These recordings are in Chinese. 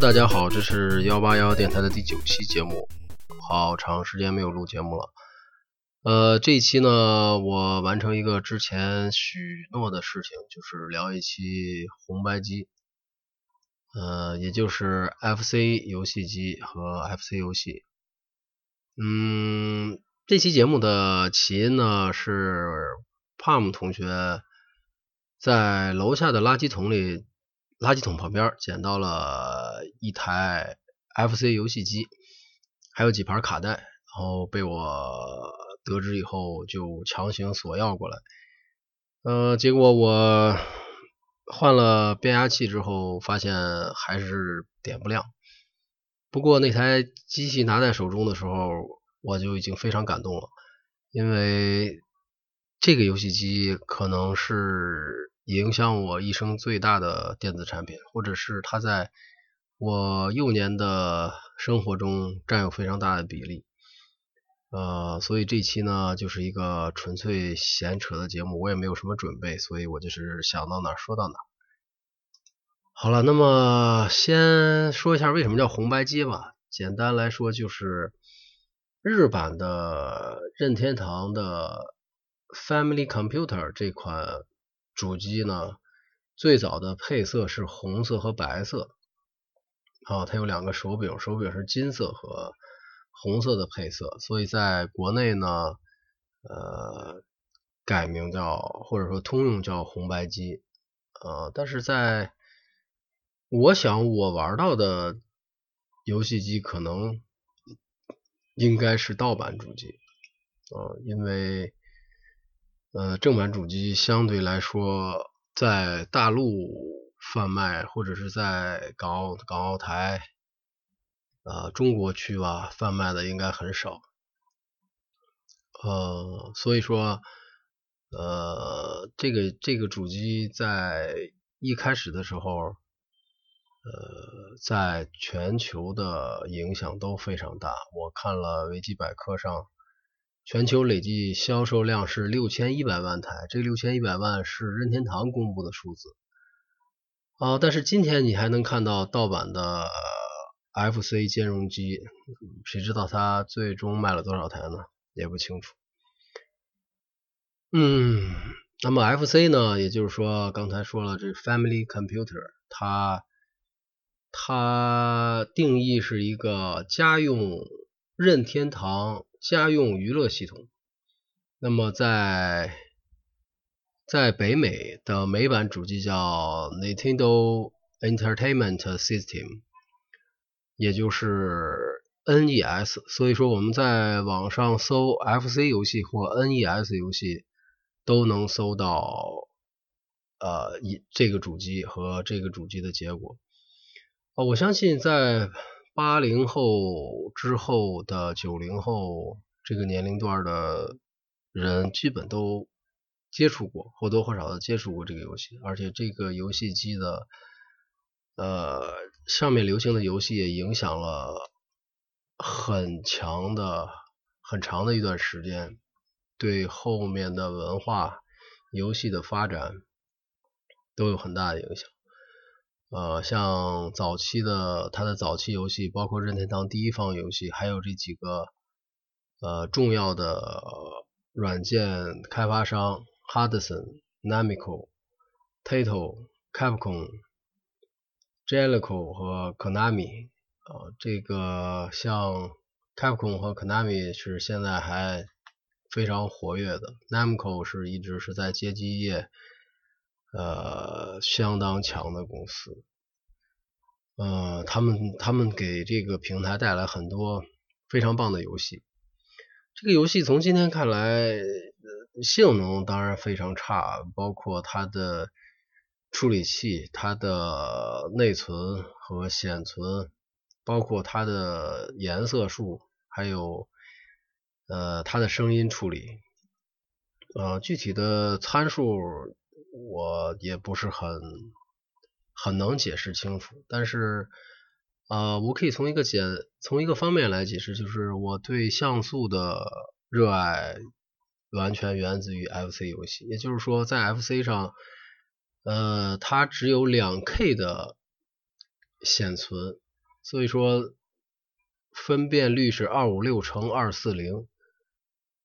大家好，这是幺八幺电台的第九期节目，好长时间没有录节目了。呃，这一期呢，我完成一个之前许诺的事情，就是聊一期红白机，呃，也就是 FC 游戏机和 FC 游戏。嗯，这期节目的起因呢，是 Palm 同学在楼下的垃圾桶里。垃圾桶旁边捡到了一台 FC 游戏机，还有几盘卡带，然后被我得知以后就强行索要过来。呃，结果我换了变压器之后，发现还是点不亮。不过那台机器拿在手中的时候，我就已经非常感动了，因为这个游戏机可能是。影响我一生最大的电子产品，或者是它在我幼年的生活中占有非常大的比例。呃，所以这期呢就是一个纯粹闲扯的节目，我也没有什么准备，所以我就是想到哪说到哪。好了，那么先说一下为什么叫红白机吧。简单来说，就是日版的任天堂的 Family Computer 这款。主机呢，最早的配色是红色和白色，啊，它有两个手柄，手柄是金色和红色的配色，所以在国内呢，呃，改名叫或者说通用叫红白机，呃，但是在我想我玩到的游戏机可能应该是盗版主机，啊，因为。呃，正版主机相对来说，在大陆贩卖或者是在港澳港澳台呃中国区吧贩卖的应该很少。呃，所以说，呃，这个这个主机在一开始的时候，呃，在全球的影响都非常大。我看了维基百科上。全球累计销售量是六千一百万台，这六千一百万是任天堂公布的数字啊。但是今天你还能看到盗版的 FC 兼容机，谁知道它最终卖了多少台呢？也不清楚。嗯，那么 FC 呢，也就是说刚才说了，这 Family Computer，它它定义是一个家用任天堂。家用娱乐系统，那么在在北美的美版主机叫 Nintendo Entertainment System，也就是 NES。所以说我们在网上搜 FC 游戏或 NES 游戏，都能搜到呃一这个主机和这个主机的结果。啊，我相信在。八零后之后的九零后这个年龄段的人，基本都接触过，或多或少的接触过这个游戏。而且这个游戏机的呃上面流行的游戏也影响了很强的很长的一段时间，对后面的文化游戏的发展都有很大的影响。呃，像早期的它的早期游戏，包括任天堂第一方游戏，还有这几个呃重要的软件开发商，Hudson、Namco、t a t o、Capcom、j e l i c o 和 Konami 啊，这个像 Capcom 和 Konami 是现在还非常活跃的，Namco 是一直是在街机业。呃，相当强的公司，呃，他们他们给这个平台带来很多非常棒的游戏。这个游戏从今天看来，性能当然非常差，包括它的处理器、它的内存和显存，包括它的颜色数，还有呃它的声音处理，呃，具体的参数。我也不是很很能解释清楚，但是呃，我可以从一个简从一个方面来解释，就是我对像素的热爱完全源自于 FC 游戏，也就是说在 FC 上，呃，它只有两 K 的显存，所以说分辨率是二五六乘二四零，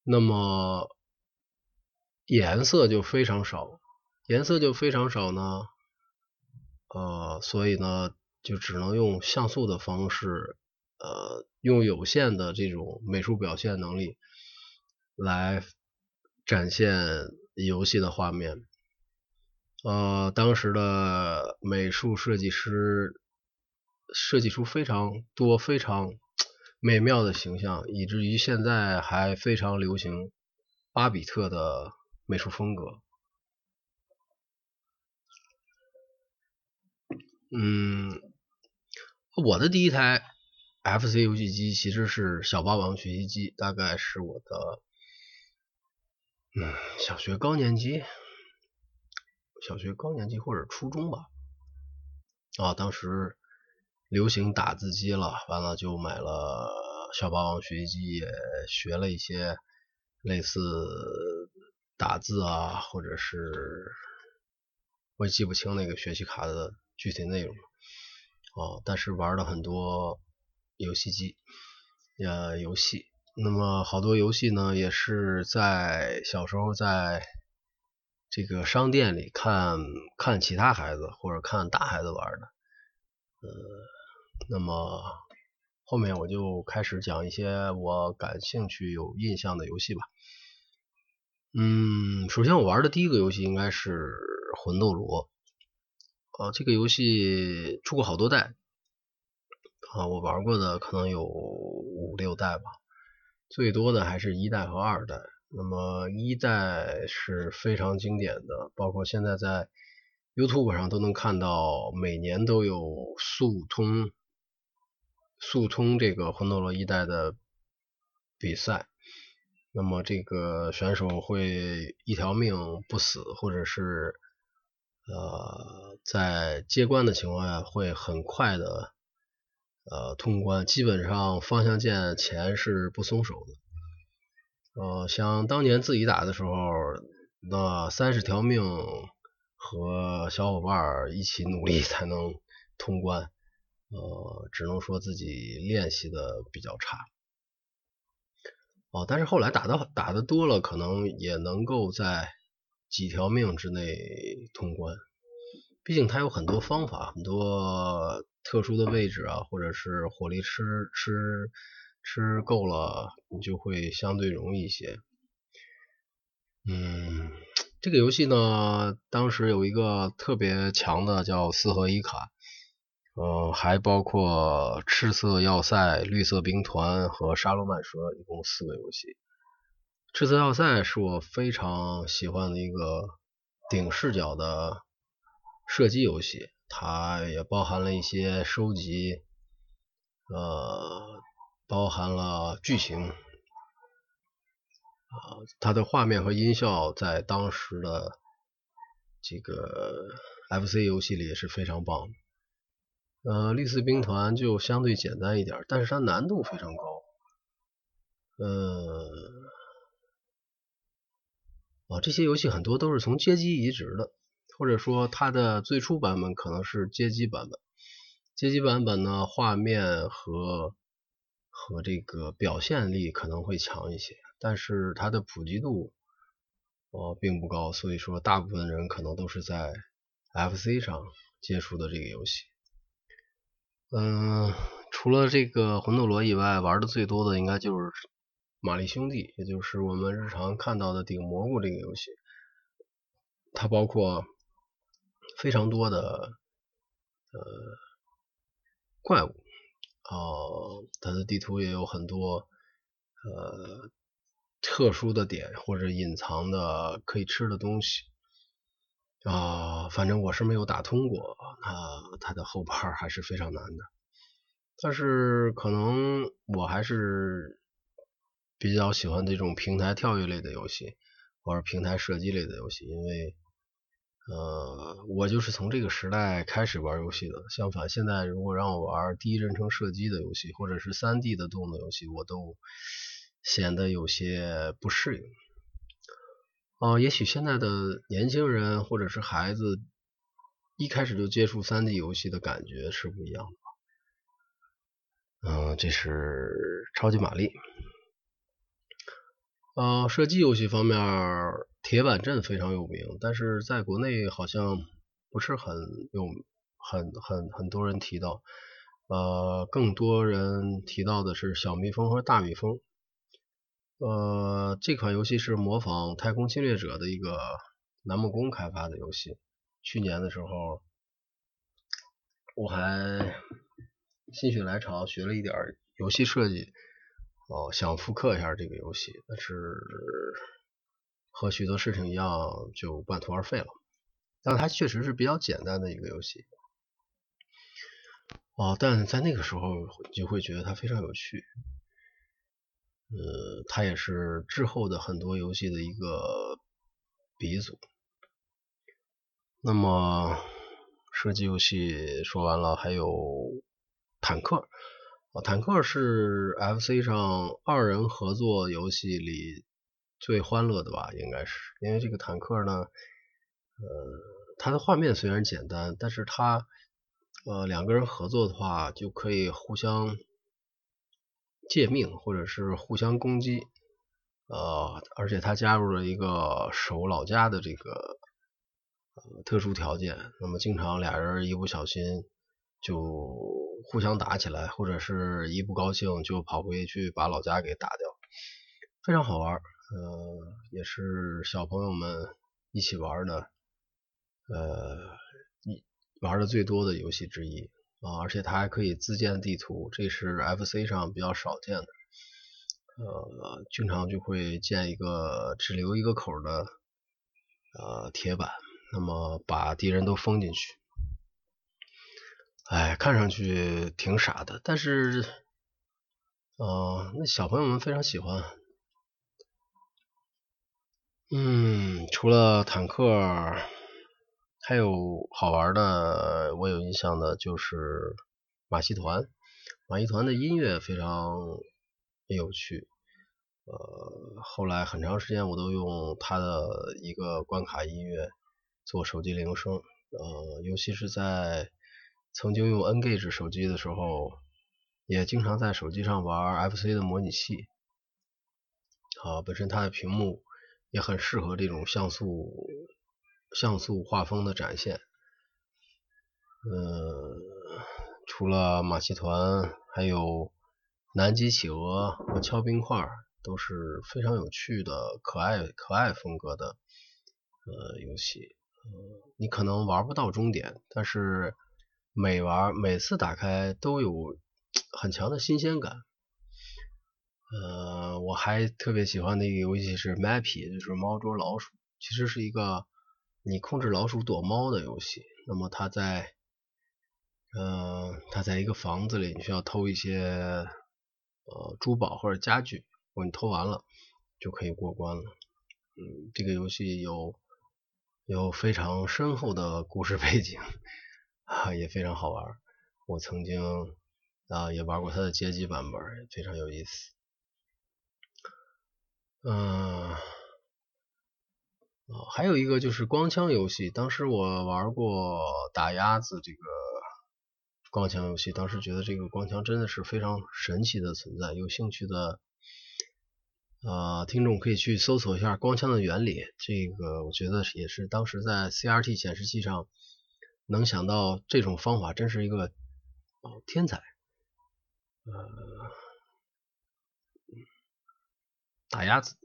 那么颜色就非常少，颜色就非常少呢，呃，所以呢就只能用像素的方式，呃，用有限的这种美术表现能力来展现游戏的画面。呃，当时的美术设计师设计出非常多非常 美妙的形象，以至于现在还非常流行巴比特的美术风格。嗯，我的第一台 FC 游戏机其实是小霸王学习机，大概是我的嗯小学高年级。小学高年级或者初中吧，啊，当时流行打字机了，完了就买了小霸王学习机，也学了一些类似打字啊，或者是我也记不清那个学习卡的具体内容，哦，但是玩了很多游戏机呃游戏，那么好多游戏呢也是在小时候在。这个商店里看看其他孩子或者看大孩子玩的，呃，那么后面我就开始讲一些我感兴趣、有印象的游戏吧。嗯，首先我玩的第一个游戏应该是《魂斗罗》，啊，这个游戏出过好多代，啊，我玩过的可能有五六代吧，最多的还是一代和二代。那么一代是非常经典的，包括现在在 YouTube 上都能看到，每年都有速通速通这个魂斗罗一代的比赛。那么这个选手会一条命不死，或者是呃在接关的情况下会很快的呃通关，基本上方向键前是不松手的。呃，像当年自己打的时候，那三十条命和小伙伴一起努力才能通关，呃，只能说自己练习的比较差。哦，但是后来打的打的多了，可能也能够在几条命之内通关。毕竟它有很多方法，很多特殊的位置啊，或者是火力吃吃。吃够了，你就会相对容易一些。嗯，这个游戏呢，当时有一个特别强的叫四合一卡，呃，还包括赤色要塞、绿色兵团和沙罗曼蛇，一共四个游戏。这次要塞是我非常喜欢的一个顶视角的射击游戏，它也包含了一些收集，呃。包含了剧情，啊，它的画面和音效在当时的这个 FC 游戏里是非常棒。呃，绿色兵团就相对简单一点，但是它难度非常高。呃，啊，这些游戏很多都是从街机移植的，或者说它的最初版本可能是街机版本。街机版本呢，画面和和这个表现力可能会强一些，但是它的普及度哦并不高，所以说大部分人可能都是在 FC 上接触的这个游戏。嗯，除了这个魂斗罗以外，玩的最多的应该就是玛丽兄弟，也就是我们日常看到的顶蘑菇这个游戏。它包括非常多的呃怪物。哦，它的地图也有很多呃特殊的点或者隐藏的可以吃的东西啊，反正我是没有打通过，那它的后 半还是非常难的。但是可能我还是比较喜欢这种平台跳跃类的游戏，或者平台射击类的游戏，因为。呃，我就是从这个时代开始玩游戏的。相反，现在如果让我玩第一人称射击的游戏，或者是三 D 的动作游戏，我都显得有些不适应。哦，也许现在的年轻人或者是孩子一开始就接触三 D 游戏的感觉是不一样的。嗯，这是超级玛丽。呃，射击游戏方面，铁板阵非常有名，但是在国内好像不是很有很很很多人提到。呃，更多人提到的是小蜜蜂和大蜜蜂。呃，这款游戏是模仿《太空侵略者》的一个南梦宫开发的游戏。去年的时候，我还心血来潮学了一点游戏设计，哦，想复刻一下这个游戏，但是和许多事情一样，就半途而废了。但它确实是比较简单的一个游戏。哦，但在那个时候，你就会觉得它非常有趣。呃，它也是之后的很多游戏的一个鼻祖。那么，射击游戏说完了，还有坦克。啊，坦克是 FC 上二人合作游戏里最欢乐的吧？应该是，因为这个坦克呢，呃，它的画面虽然简单，但是它。呃，两个人合作的话，就可以互相借命，或者是互相攻击。呃，而且他加入了一个守老家的这个呃特殊条件，那么经常俩人一不小心就互相打起来，或者是一不高兴就跑回去把老家给打掉，非常好玩。呃，也是小朋友们一起玩的，呃。一玩的最多的游戏之一啊，而且它还可以自建地图，这是 FC 上比较少见的。呃，经常就会建一个只留一个口的呃铁板，那么把敌人都封进去。哎，看上去挺傻的，但是呃，那小朋友们非常喜欢。嗯，除了坦克。还有好玩的，我有印象的就是马戏团，马戏团的音乐非常有趣。呃，后来很长时间我都用它的一个关卡音乐做手机铃声。呃，尤其是在曾经用 N-Gage 手机的时候，也经常在手机上玩 FC 的模拟器。啊，本身它的屏幕也很适合这种像素。像素画风的展现，嗯，除了马戏团，还有南极企鹅和敲冰块，都是非常有趣的、可爱可爱风格的呃游戏。呃，你可能玩不到终点，但是每玩每次打开都有很强的新鲜感。呃，我还特别喜欢的一个游戏是 Mappy，就是猫捉老鼠，其实是一个。你控制老鼠躲猫的游戏，那么它在，呃，它在一个房子里，你需要偷一些呃珠宝或者家具，如果你偷完了就可以过关了。嗯，这个游戏有有非常深厚的故事背景，啊，也非常好玩。我曾经啊也玩过它的街机版本，非常有意思。嗯。哦，还有一个就是光枪游戏，当时我玩过打鸭子这个光枪游戏，当时觉得这个光枪真的是非常神奇的存在。有兴趣的呃听众可以去搜索一下光枪的原理，这个我觉得也是当时在 CRT 显示器上能想到这种方法，真是一个哦天才。呃，打鸭子。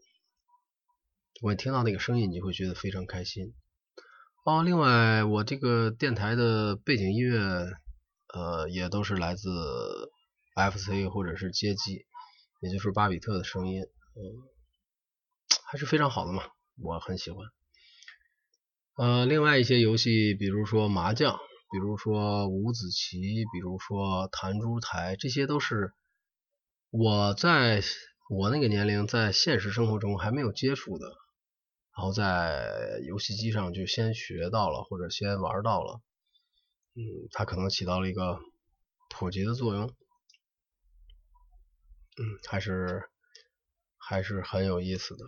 我听到那个声音，你会觉得非常开心。哦，另外，我这个电台的背景音乐，呃，也都是来自 FC 或者是街机，也就是巴比特的声音，嗯，还是非常好的嘛，我很喜欢。呃，另外一些游戏，比如说麻将，比如说五子棋，比如说弹珠台，这些都是我在我那个年龄在现实生活中还没有接触的。然后在游戏机上就先学到了，或者先玩到了，嗯，它可能起到了一个普及的作用，嗯，还是还是很有意思的。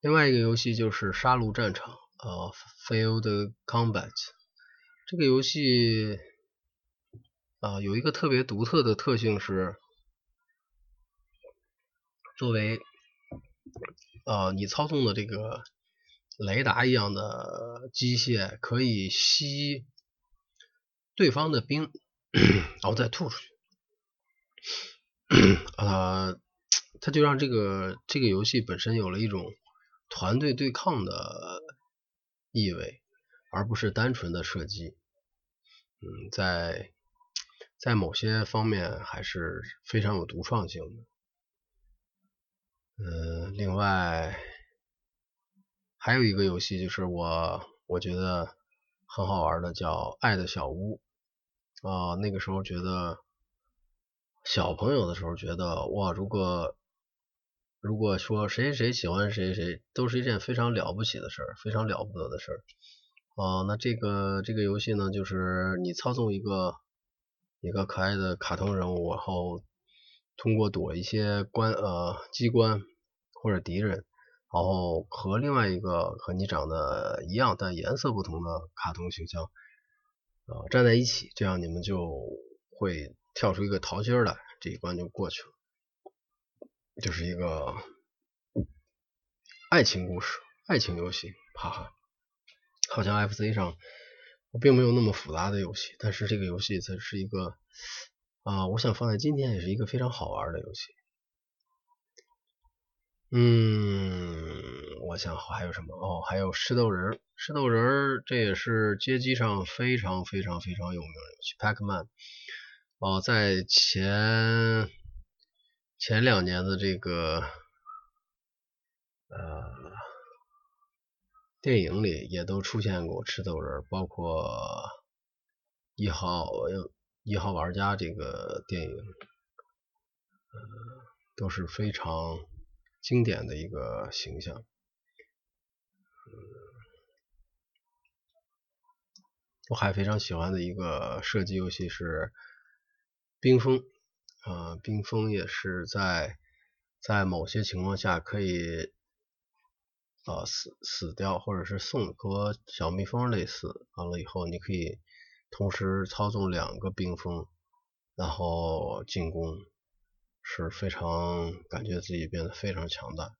另外一个游戏就是杀戮战场，呃，Field Combat，这个游戏啊，有一个特别独特的特性是，作为呃你操纵的这个雷达一样的机械，可以吸对方的兵，然后再吐出去。啊，它就让这个这个游戏本身有了一种团队对抗的意味，而不是单纯的射击。嗯，在在某些方面还是非常有独创性的。嗯，另外还有一个游戏就是我我觉得很好玩的，叫《爱的小屋》啊，那个时候觉得。小朋友的时候觉得哇，如果如果说谁谁喜欢谁谁，都是一件非常了不起的事儿，非常了不得的事儿。哦，那这个这个游戏呢，就是你操纵一个一个可爱的卡通人物，然后通过躲一些关呃机关或者敌人，然后和另外一个和你长得一样但颜色不同的卡通形象呃站在一起，这样你们就会。跳出一个桃心来，这一关就过去了。就是一个爱情故事、爱情游戏，哈哈。好像 FC 上并没有那么复杂的游戏，但是这个游戏它是一个啊，我想放在今天也是一个非常好玩的游戏。嗯，我想还有什么？哦，还有石头人，石头人这也是街机上非常非常非常有名的游戏，Pacman。哦，在前前两年的这个呃电影里也都出现过吃豆人，包括一号一号玩家这个电影，呃都是非常经典的一个形象。我还非常喜欢的一个射击游戏是。冰封啊，冰封也是在在某些情况下可以啊死死掉，或者是送和小蜜蜂类似。完了以后，你可以同时操纵两个冰封，然后进攻，是非常感觉自己变得非常强大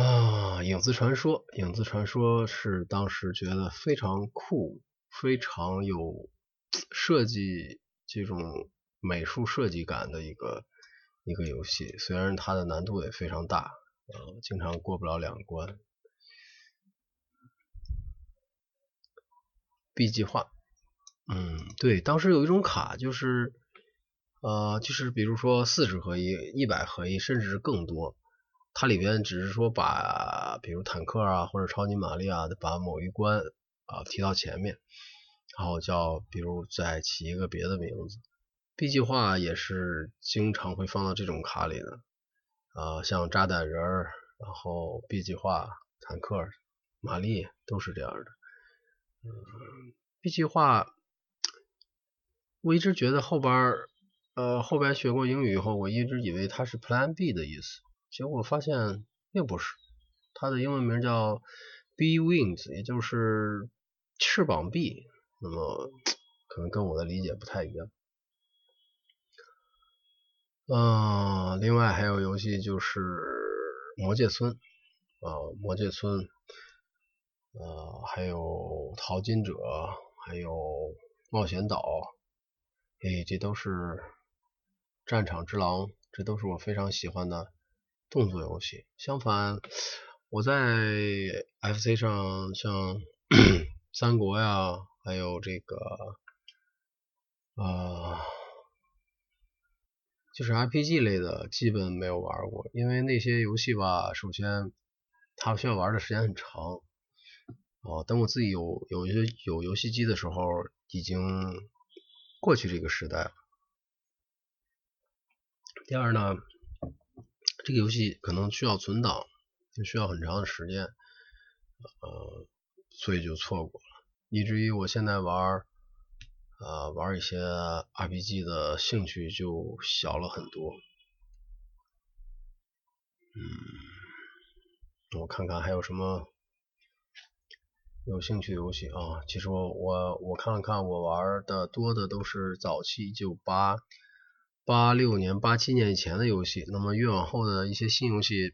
啊。影子传说，影子传说是当时觉得非常酷，非常有。设计这种美术设计感的一个一个游戏，虽然它的难度也非常大，呃，经常过不了两关。B 计划，嗯，对，当时有一种卡，就是呃，就是比如说四十合一、一百合一，甚至是更多，它里边只是说把，比如坦克啊或者超级玛丽啊，把某一关啊提到前面。然后叫，比如再起一个别的名字，B 计划也是经常会放到这种卡里的，啊，像炸弹人儿，然后 B 计划、坦克、玛丽都是这样的。嗯，B 计划，我一直觉得后边儿，呃，后边学过英语以后，我一直以为它是 Plan B 的意思，结果发现并不是，它的英文名叫 B Wings，也就是翅膀 B。那么可能跟我的理解不太一样。嗯，另外还有游戏就是魔界村啊，魔界村，呃，还有淘金者，还有冒险岛，哎，这都是战场之狼，这都是我非常喜欢的动作游戏。相反，我在 FC 上像 三国呀。还有这个啊，就是 RPG 类的，基本没有玩过，因为那些游戏吧，首先它需要玩的时间很长，哦，等我自己有有一些有游戏机的时候，已经过去这个时代了。第二呢，这个游戏可能需要存档，就需要很长的时间，呃，所以就错过了。以至于我现在玩呃玩一些 RPG 的兴趣就小了很多。嗯，我看看还有什么有兴趣的游戏啊，其实我我我看了看，我玩的多的都是早期一九八八六年、八七年以前的游戏。那么越往后的一些新游戏，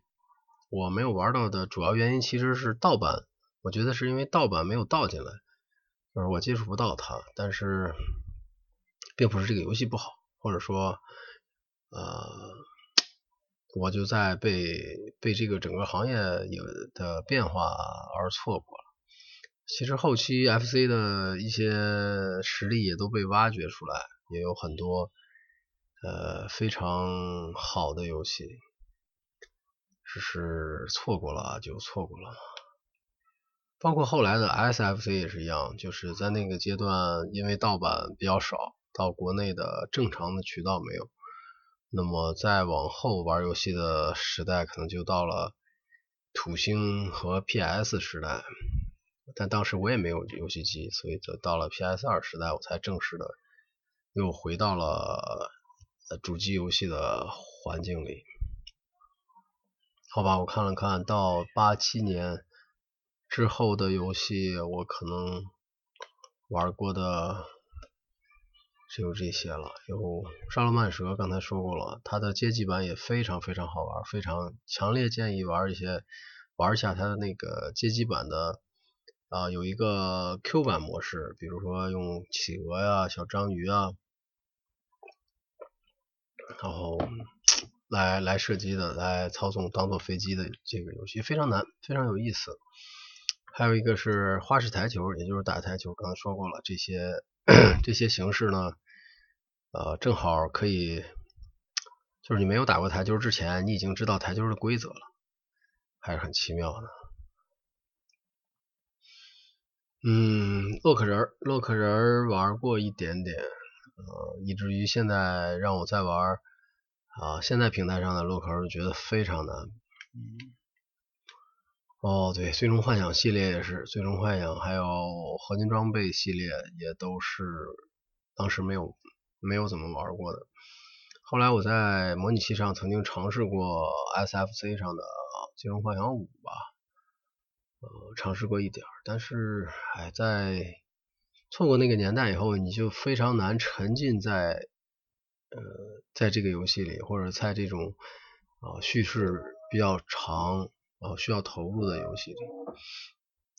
我没有玩到的主要原因其实是盗版。我觉得是因为盗版没有盗进来，我接触不到它。但是并不是这个游戏不好，或者说呃。我就在被被这个整个行业有的变化而错过了。其实后期 FC 的一些实力也都被挖掘出来，也有很多呃非常好的游戏，只是错过了就错过了。包括后来的 SFC 也是一样，就是在那个阶段，因为盗版比较少，到国内的正常的渠道没有。那么再往后玩游戏的时代，可能就到了土星和 PS 时代，但当时我也没有游戏机，所以就到了 PS 二时代，我才正式的又回到了主机游戏的环境里。好吧，我看了看到八七年之后的游戏，我可能玩过的。只有这些了。有沙罗曼蛇，刚才说过了，它的街机版也非常非常好玩，非常强烈建议玩一些玩一下它的那个街机版的啊，有一个 Q 版模式，比如说用企鹅呀、小章鱼啊，然后来来射击的，来操纵当做飞机的这个游戏非常难，非常有意思。还有一个是花式台球，也就是打台球，刚才说过了这些。这些形式呢，呃，正好可以，就是你没有打过台球之前，你已经知道台球的规则了，还是很奇妙的。嗯，洛克人，洛克人玩过一点点，呃，以至于现在让我再玩啊，现在平台上的洛克人觉得非常难。嗯。哦，对，最终幻想系列也是，最终幻想还有合金装备系列也都是当时没有没有怎么玩过的。后来我在模拟器上曾经尝试过 SFC 上的最终幻想五吧，呃，尝试过一点，但是哎，在错过那个年代以后，你就非常难沉浸在呃在这个游戏里，或者在这种啊叙事比较长。哦，需要投入的游戏里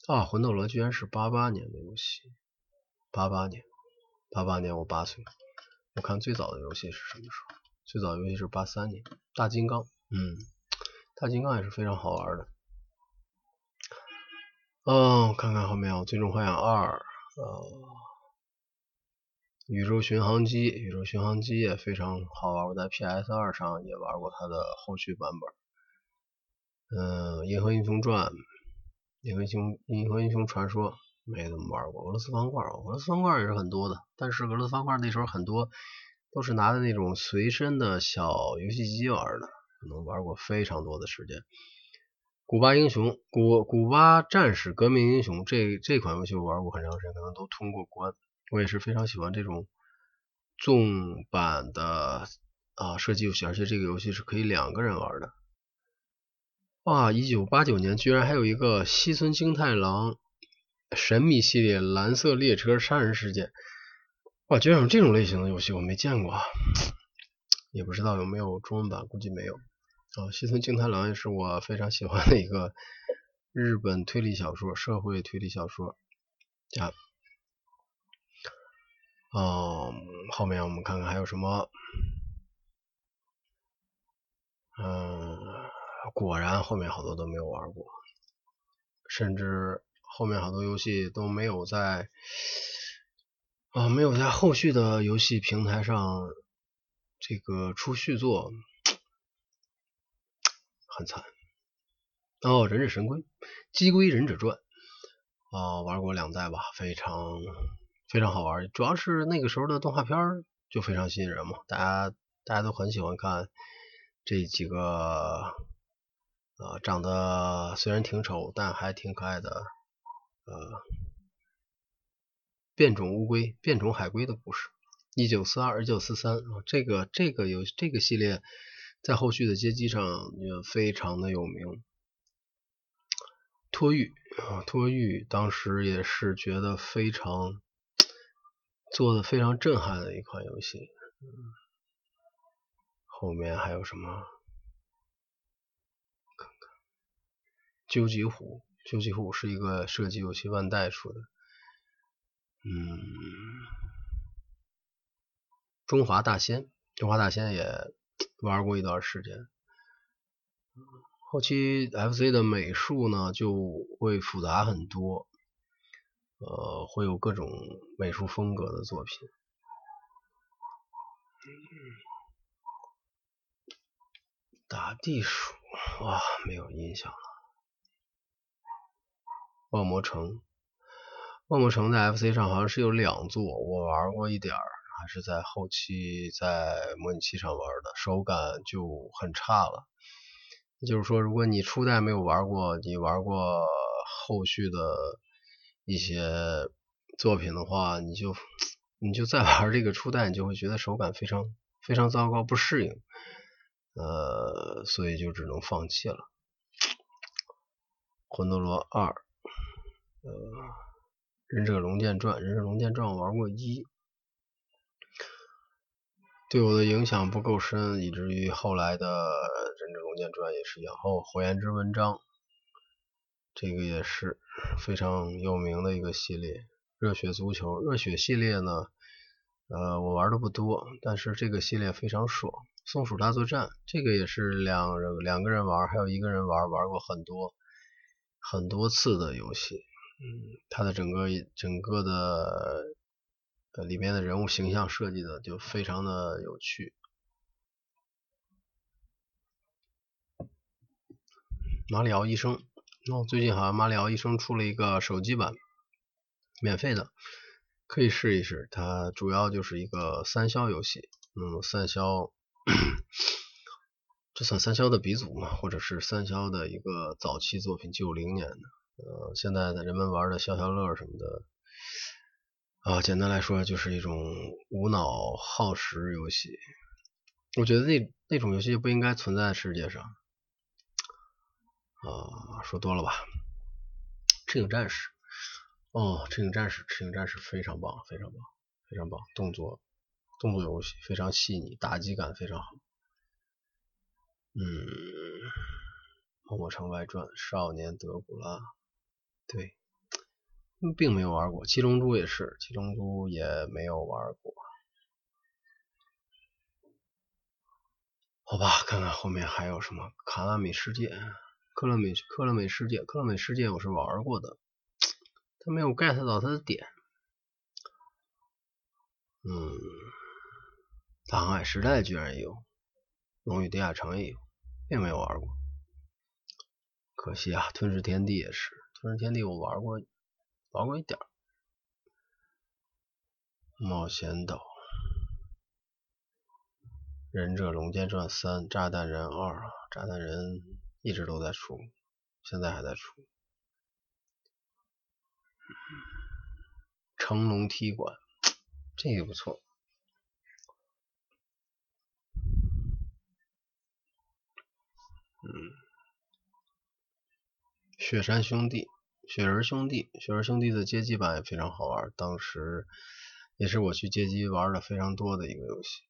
啊，《魂斗罗》居然是八八年的游戏，八八年，八八年我八岁。我看最早的游戏是什么时候？最早游戏是八三年，《大金刚》。嗯，《大金刚》也是非常好玩的。嗯，看看后面，《最终幻想二》呃，《宇宙巡航机》，《宇宙巡航机》也非常好玩，我在 PS 二上也玩过它的后续版本。嗯，银河英雄传、银河英雄、银河英雄传说没怎么玩过。俄罗斯方块，俄罗斯方块也是很多的，但是俄罗斯方块那时候很多都是拿的那种随身的小游戏机玩的，可能玩过非常多的时间。古巴英雄、古古巴战士、革命英雄这这款游戏我玩过很长时间，可能都通过关。我也是非常喜欢这种纵版的啊射击游戏，而且这个游戏是可以两个人玩的。哇！一九八九年居然还有一个西村京太郎神秘系列《蓝色列车杀人事件》哇！居然有这种类型的游戏，我没见过，也不知道有没有中文版，估计没有。啊，西村京太郎也是我非常喜欢的一个日本推理小说，社会推理小说家。哦，后面我们看看还有什么？嗯。果然后面好多都没有玩过，甚至后面好多游戏都没有在啊没有在后续的游戏平台上这个出续作，很惨。哦，忍者神龟，鸡龟忍者传啊玩过两代吧，非常非常好玩，主要是那个时候的动画片就非常吸引人嘛，大家大家都很喜欢看这几个。呃，长得虽然挺丑，但还挺可爱的，呃，变种乌龟、变种海龟的故事。一九四二、一九四三啊，这个这个有这个系列，在后续的街机上也非常的有名。托育啊，托育当时也是觉得非常做的非常震撼的一款游戏。后面还有什么？看看，究极虎，究极虎是一个射击游戏，万代出的。嗯，中华大仙，中华大仙也玩过一段时间。后期 FC 的美术呢就会复杂很多，呃，会有各种美术风格的作品。打地鼠，哇，没有印象了。恶魔城，恶魔城在 FC 上好像是有两座，我玩过一点儿，还是在后期在模拟器上玩的，手感就很差了。就是说，如果你初代没有玩过，你玩过后续的一些作品的话，你就你就再玩这个初代，你就会觉得手感非常非常糟糕，不适应，呃，所以就只能放弃了。魂斗罗二，呃，忍者龙剑传，忍者龙剑传我玩过一。对我的影响不够深，以至于后来的《忍者龙剑传》也是一样。哦，火焰之纹章，这个也是非常有名的一个系列。热血足球，热血系列呢，呃，我玩的不多，但是这个系列非常爽。松鼠大作战，这个也是两人两个人玩，还有一个人玩，玩过很多很多次的游戏。嗯，它的整个整个的。呃，里面的人物形象设计的就非常的有趣。马里奥医生，哦，最近好像马里奥医生出了一个手机版，免费的，可以试一试。它主要就是一个三消游戏，嗯，三消，这算三消的鼻祖嘛，或者是三消的一个早期作品，九零年的，呃，现在的人们玩的消消乐什么的。啊，简单来说就是一种无脑耗时游戏。我觉得那那种游戏不应该存在世界上。啊，说多了吧。赤影战士，哦，赤影战士，赤影战士非常棒，非常棒，非常棒，动作动作游戏非常细腻，打击感非常好。嗯，《恶魔城外传》，少年德古拉，对。并没有玩过，七龙珠也是，七龙珠也没有玩过。好吧，看看后面还有什么卡拉米世界、克乐美、克乐美世界、克乐美世界，我是玩过的，他没有 get 到他的点。嗯，大航海时代居然有，龙与地下城也有，并没有玩过，可惜啊，吞噬天地也是，吞噬天地我玩过。玩过一点冒险岛，忍者龙剑传三，炸弹人二，炸弹人一直都在出，现在还在出。成龙踢馆，这个不错。嗯，雪山兄弟。雪人兄弟，雪人兄弟的街机版也非常好玩，当时也是我去街机玩的非常多的一个游戏。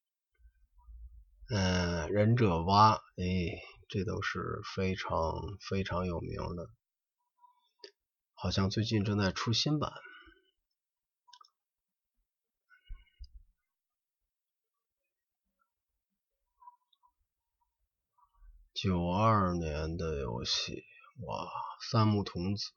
嗯，忍者蛙，哎，这都是非常非常有名的，好像最近正在出新版。九二年的游戏，哇，三木童子。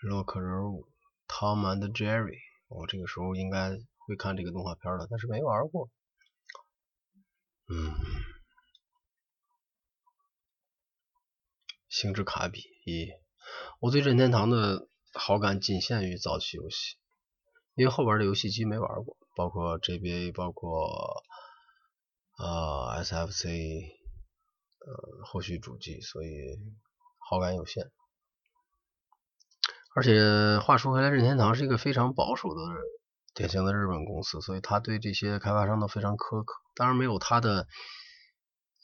洛克人物，Tom and Jerry，我这个时候应该会看这个动画片了，但是没玩过。嗯，星之卡比，一，我对任天堂的好感仅限于早期游戏，因为后边的游戏机没玩过，包括 GBA，包括呃 SFC，呃后续主机，所以好感有限。而且话说回来，任天堂是一个非常保守的典型的日本公司，所以他对这些开发商都非常苛刻。当然没有他的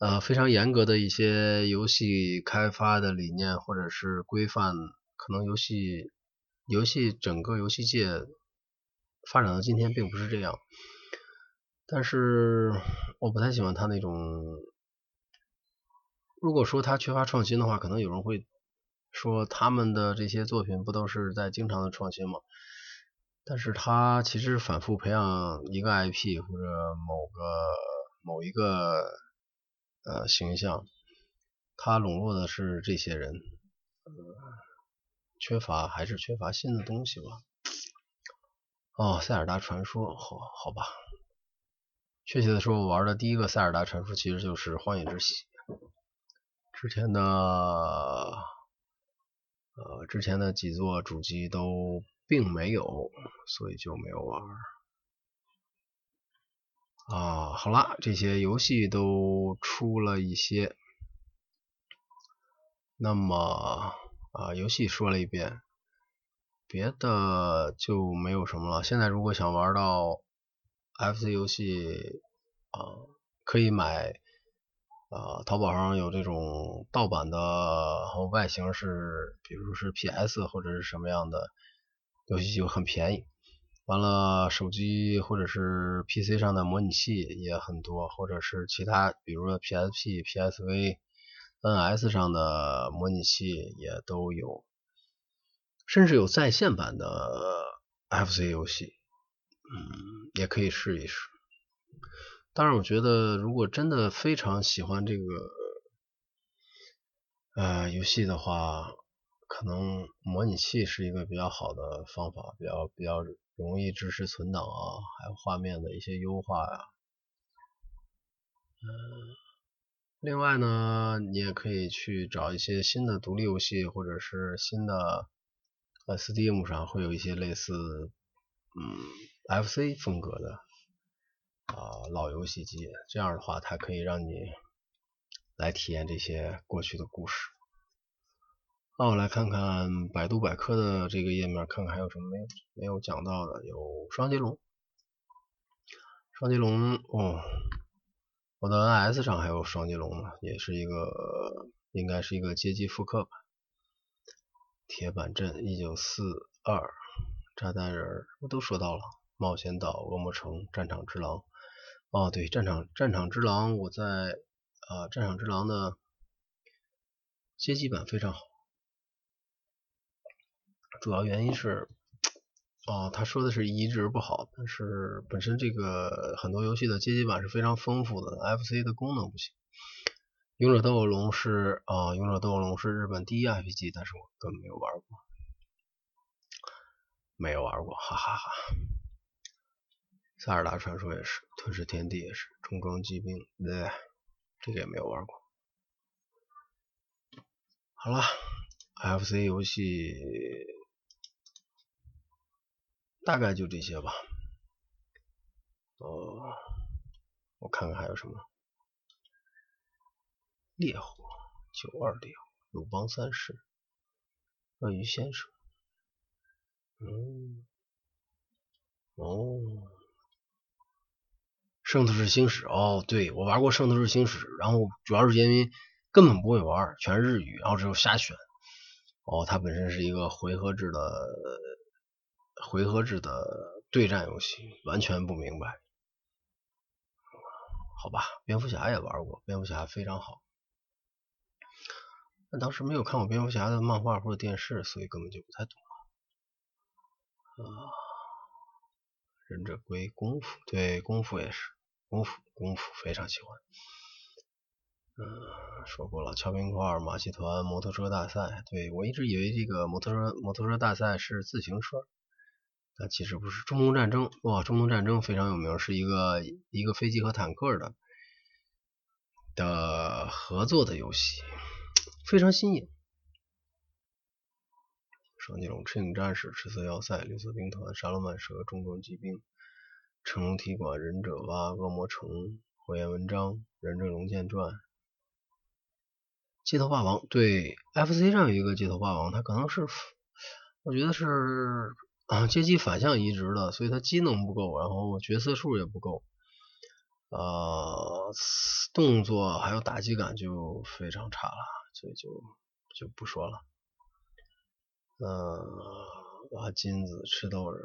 呃非常严格的一些游戏开发的理念或者是规范，可能游戏游戏整个游戏界发展到今天并不是这样。但是我不太喜欢他那种，如果说他缺乏创新的话，可能有人会说他们的这些作品不都是在经常的创新吗？但是他其实反复培养一个 IP 或者某个某一个呃形象，他笼络的是这些人，呃，缺乏还是缺乏新的东西吧？哦，塞尔达传说，好好吧。确切的说，我玩的第一个塞尔达传说其实就是荒野之息，之前的呃之前的几座主机都并没有，所以就没有玩。啊，好了，这些游戏都出了一些，那么啊游戏说了一遍，别的就没有什么了。现在如果想玩到。FC 游戏啊，可以买啊，淘宝上有这种盗版的，然后外形是，比如是 PS 或者是什么样的游戏就很便宜。完了，手机或者是 PC 上的模拟器也很多，或者是其他，比如说 PSP、PSV、NS 上的模拟器也都有，甚至有在线版的 FC 游戏。嗯，也可以试一试。当然，我觉得如果真的非常喜欢这个呃游戏的话，可能模拟器是一个比较好的方法，比较比较容易支持存档啊，还有画面的一些优化呀。嗯，另外呢，你也可以去找一些新的独立游戏，或者是新的呃 Steam 上会有一些类似嗯。FC 风格的啊老游戏机，这样的话它可以让你来体验这些过去的故事。那我来看看百度百科的这个页面，看看还有什么没有没有讲到的。有双截龙，双截龙哦，我的 NS 上还有双截龙呢，也是一个应该是一个街机复刻吧。铁板阵一九四二，炸弹人我都说到了。冒险岛、恶魔城、战场之狼，哦，对，战场战场之狼，我在啊，战场之狼的街机版非常好，主要原因是，哦，他说的是移植不好，但是本身这个很多游戏的街机版是非常丰富的，FC 的功能不行。勇者斗恶龙是啊，勇者斗恶龙是日本第一 RPG，但是我根本没有玩过，没有玩过，哈哈哈。塞尔达传说也是，吞噬天地也是，重装机兵，对，这个也没有玩过。好了，FC 游戏大概就这些吧。哦，我看看还有什么。烈火，九二烈火，鲁邦三世，鳄鱼先生。嗯，哦。圣斗士星矢哦，对我玩过圣斗士星矢，然后主要是因为根本不会玩，全是日语，然后只有瞎选。哦，它本身是一个回合制的回合制的对战游戏，完全不明白。好吧，蝙蝠侠也玩过，蝙蝠侠非常好。但当时没有看过蝙蝠侠的漫画或者电视，所以根本就不太懂。啊，忍者龟功夫，对功夫也是。功夫功夫非常喜欢，嗯，说过了，敲冰块、马戏团、摩托车大赛，对我一直以为这个摩托车摩托车大赛是自行车，但其实不是。中东战争，哇，中东战争非常有名，是一个一个飞机和坦克的的合作的游戏，非常新颖。双截龙、赤影战士、赤色要塞、绿色兵团、沙罗曼蛇、重装机兵。成龙踢馆、忍者蛙、恶魔城、火焰文章、忍者龙剑传、街头霸王。对，FC 上有一个街头霸王，他可能是我觉得是啊街机反向移植的，所以它机能不够，然后角色数也不够。呃，动作还有打击感就非常差了，所以就就不说了。嗯，挖金子、吃豆人、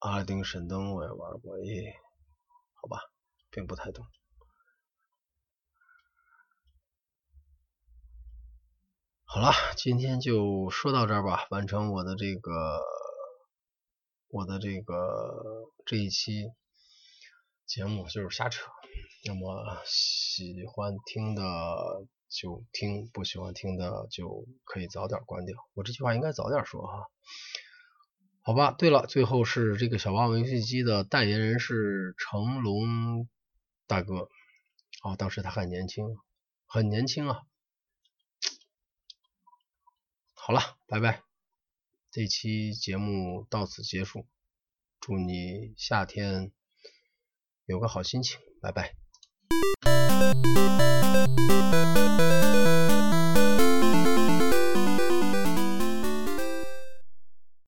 阿拉丁神灯我也玩过，耶，好吧，并不太懂。好了，今天就说到这儿吧，完成我的这个我的这个这一期节目就是瞎扯。那么喜欢听的就听，不喜欢听的就可以早点关掉。我这句话应该早点说哈。好吧，对了，最后是这个小霸王游戏机的代言人是成龙大哥。哦，当时他很年轻，很年轻啊。好了，拜拜，这期节目到此结束，祝你夏天有个好心情，拜拜。